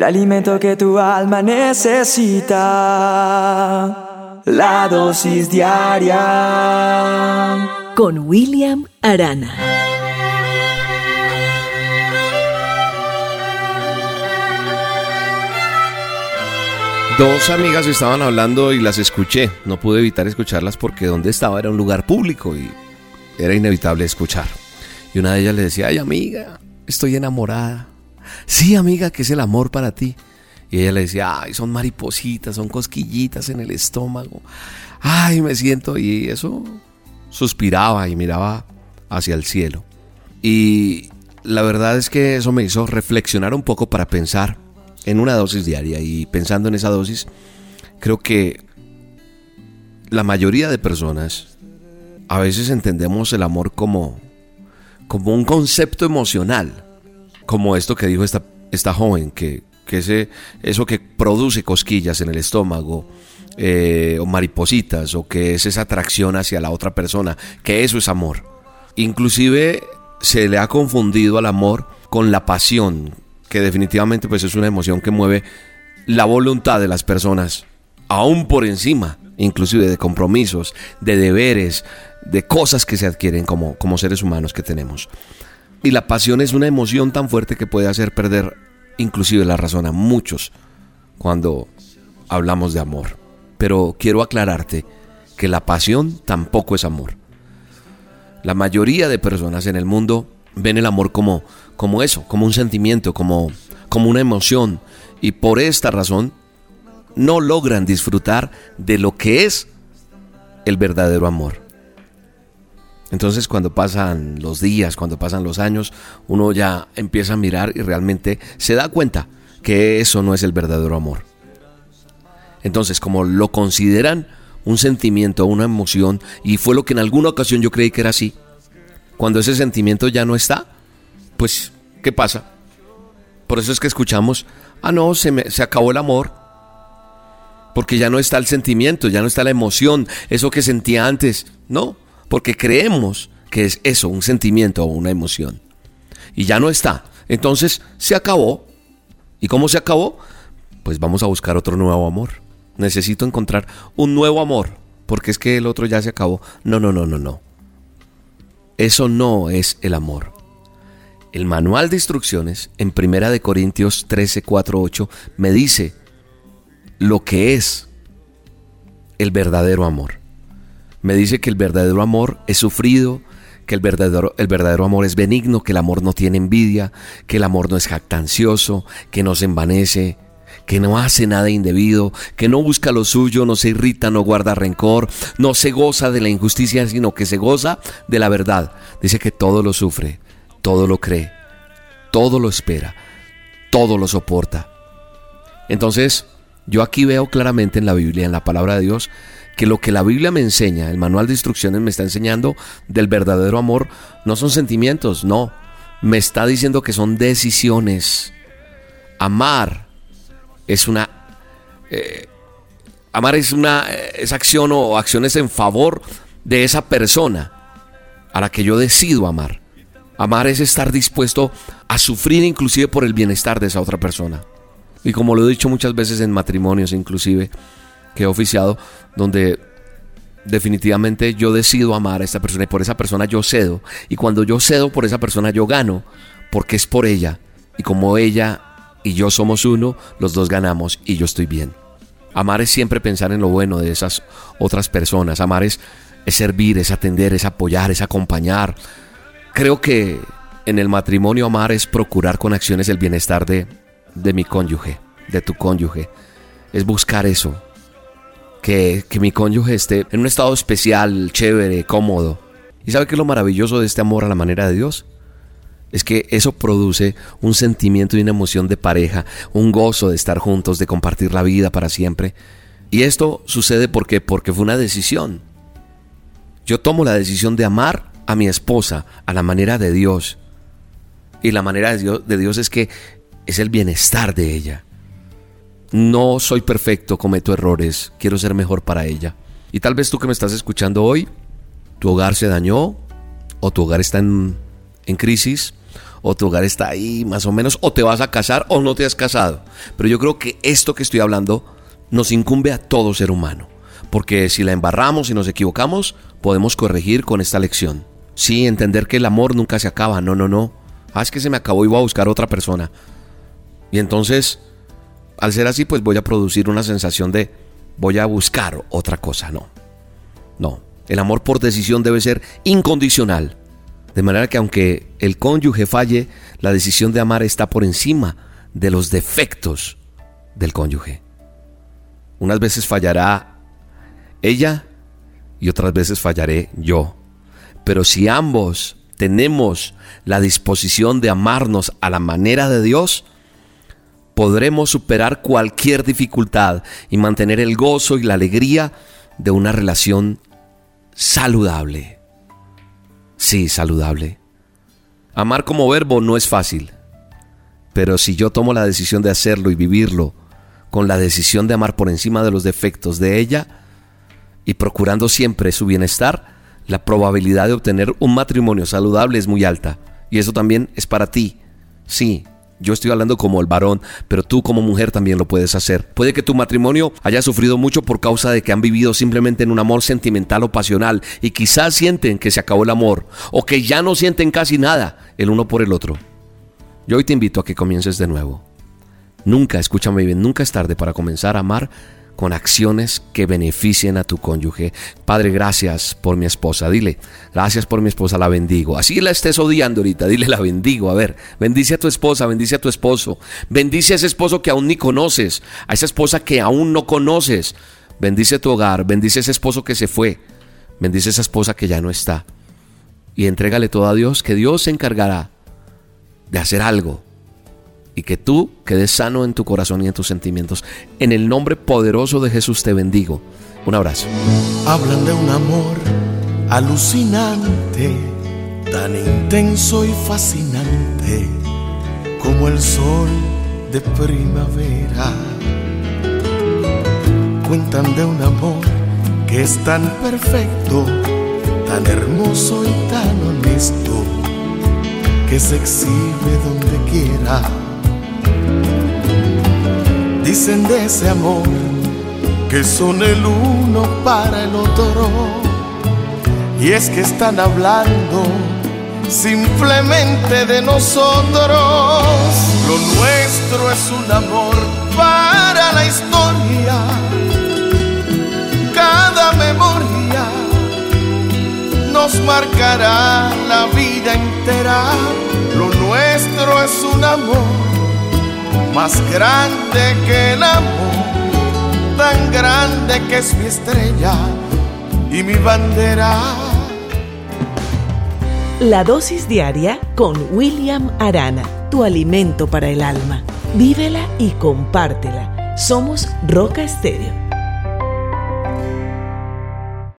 el alimento que tu alma necesita. La dosis diaria. Con William Arana. Dos amigas estaban hablando y las escuché. No pude evitar escucharlas porque donde estaba era un lugar público y era inevitable escuchar. Y una de ellas le decía, ay amiga, estoy enamorada. Sí, amiga, que es el amor para ti. Y ella le decía, ay, son maripositas, son cosquillitas en el estómago. Ay, me siento. Y eso suspiraba y miraba hacia el cielo. Y la verdad es que eso me hizo reflexionar un poco para pensar en una dosis diaria. Y pensando en esa dosis, creo que la mayoría de personas a veces entendemos el amor como, como un concepto emocional como esto que dijo esta, esta joven, que, que ese, eso que produce cosquillas en el estómago, eh, o maripositas, o que es esa atracción hacia la otra persona, que eso es amor. Inclusive se le ha confundido al amor con la pasión, que definitivamente pues es una emoción que mueve la voluntad de las personas, aún por encima, inclusive de compromisos, de deberes, de cosas que se adquieren como, como seres humanos que tenemos. Y la pasión es una emoción tan fuerte que puede hacer perder inclusive la razón a muchos cuando hablamos de amor. Pero quiero aclararte que la pasión tampoco es amor. La mayoría de personas en el mundo ven el amor como, como eso, como un sentimiento, como, como una emoción. Y por esta razón no logran disfrutar de lo que es el verdadero amor. Entonces cuando pasan los días, cuando pasan los años, uno ya empieza a mirar y realmente se da cuenta que eso no es el verdadero amor. Entonces como lo consideran un sentimiento, una emoción, y fue lo que en alguna ocasión yo creí que era así, cuando ese sentimiento ya no está, pues, ¿qué pasa? Por eso es que escuchamos, ah, no, se, me, se acabó el amor, porque ya no está el sentimiento, ya no está la emoción, eso que sentía antes, no, porque creemos que es eso, un sentimiento o una emoción. Y ya no está. Entonces se acabó. ¿Y cómo se acabó? Pues vamos a buscar otro nuevo amor. Necesito encontrar un nuevo amor, porque es que el otro ya se acabó. No, no, no, no, no. Eso no es el amor. El manual de instrucciones en Primera de Corintios 13, 4, 8 me dice lo que es el verdadero amor. Me dice que el verdadero amor es sufrido, que el verdadero, el verdadero amor es benigno, que el amor no tiene envidia, que el amor no es jactancioso, que no se envanece, que no hace nada indebido, que no busca lo suyo, no se irrita, no guarda rencor, no se goza de la injusticia, sino que se goza de la verdad. Dice que todo lo sufre, todo lo cree, todo lo espera, todo lo soporta. Entonces, yo aquí veo claramente en la Biblia, en la palabra de Dios, que lo que la Biblia me enseña, el manual de instrucciones me está enseñando del verdadero amor, no son sentimientos, no. Me está diciendo que son decisiones. Amar es una... Eh, amar es una es acción o acciones en favor de esa persona a la que yo decido amar. Amar es estar dispuesto a sufrir inclusive por el bienestar de esa otra persona. Y como lo he dicho muchas veces en matrimonios inclusive, he oficiado, donde definitivamente yo decido amar a esta persona y por esa persona yo cedo. Y cuando yo cedo por esa persona yo gano, porque es por ella. Y como ella y yo somos uno, los dos ganamos y yo estoy bien. Amar es siempre pensar en lo bueno de esas otras personas. Amar es, servir, es atender, es apoyar, es acompañar. Creo que en el matrimonio amar es procurar con acciones el bienestar de, de mi cónyuge, de tu cónyuge. Es buscar eso, que, mi cónyuge esté en un estado especial, chévere, cómodo. ¿Y sabe qué es lo maravilloso de este amor a la manera de Dios? Es que eso produce un sentimiento y una emoción de pareja, un gozo de estar juntos, de compartir la vida para siempre. Y esto sucede porque, porque fue una decisión. Yo tomo la decisión de amar a mi esposa a la manera de Dios. Y la manera de Dios es que es el bienestar de ella. No soy perfecto, cometo errores, quiero ser mejor para ella. Y tal vez tú que me estás escuchando hoy, tu hogar se dañó, o tu hogar está en, crisis, o tu hogar está ahí más o menos, o te vas a casar o no te has casado. Pero yo creo que esto que estoy hablando nos incumbe a todo ser humano, porque si la embarramos y nos equivocamos, podemos corregir con esta lección. Sí, entender que el amor nunca se acaba, no, no, no. Ah, es que se me acabó y voy a buscar otra persona. Y entonces, al ser así, pues voy a producir una sensación de voy a buscar otra cosa, no. No, el amor por decisión debe ser incondicional. De manera que aunque el cónyuge falle, la decisión de amar está por encima de los defectos del cónyuge. Unas veces fallará ella y otras veces fallaré yo. Pero si ambos tenemos la disposición de amarnos a la manera de Dios, podremos superar cualquier dificultad y mantener el gozo y la alegría de una relación saludable. Sí, saludable. Amar como verbo no es fácil, pero si yo tomo la decisión de hacerlo y vivirlo con la decisión de amar por encima de los defectos de ella y procurando siempre su bienestar, la probabilidad de obtener un matrimonio saludable es muy alta. Y eso también es para ti. Sí, yo estoy hablando como el varón, pero tú como mujer también lo puedes hacer. Puede que tu matrimonio haya sufrido mucho por causa de que han vivido simplemente en un amor sentimental o pasional y quizás sienten que se acabó el amor o que ya no sienten casi nada el uno por el otro. Yo hoy te invito a que comiences de nuevo. Nunca, escúchame bien, nunca es tarde para comenzar a amar con acciones que beneficien a tu cónyuge. Padre, gracias por mi esposa. Dile, gracias por mi esposa, la bendigo. Así la estés odiando ahorita, dile, la bendigo. A ver, bendice a tu esposa, bendice a tu esposo. Bendice a ese esposo que aún ni conoces, a esa esposa que aún no conoces. Bendice tu hogar, bendice a ese esposo que se fue. Bendice a esa esposa que ya no está. Y entrégale todo a Dios, que Dios se encargará de hacer algo y que tú quedes sano en tu corazón y en tus sentimientos. En el nombre poderoso de Jesús te bendigo. Un abrazo. Hablan de un amor alucinante, tan intenso y fascinante como el sol de primavera. Cuentan de un amor que es tan perfecto, tan hermoso y tan honesto, que se exhibe donde quiera Dicen de ese amor que son el uno para el otro. Y es que están hablando simplemente de nosotros. Lo nuestro es un amor para la historia. Cada memoria nos marcará la vida entera. Lo nuestro es un amor más grande que el amor, tan grande que es mi estrella y mi bandera. La dosis diaria con William Arana, tu alimento para el alma. Vívela y compártela. Somos Roca Estéreo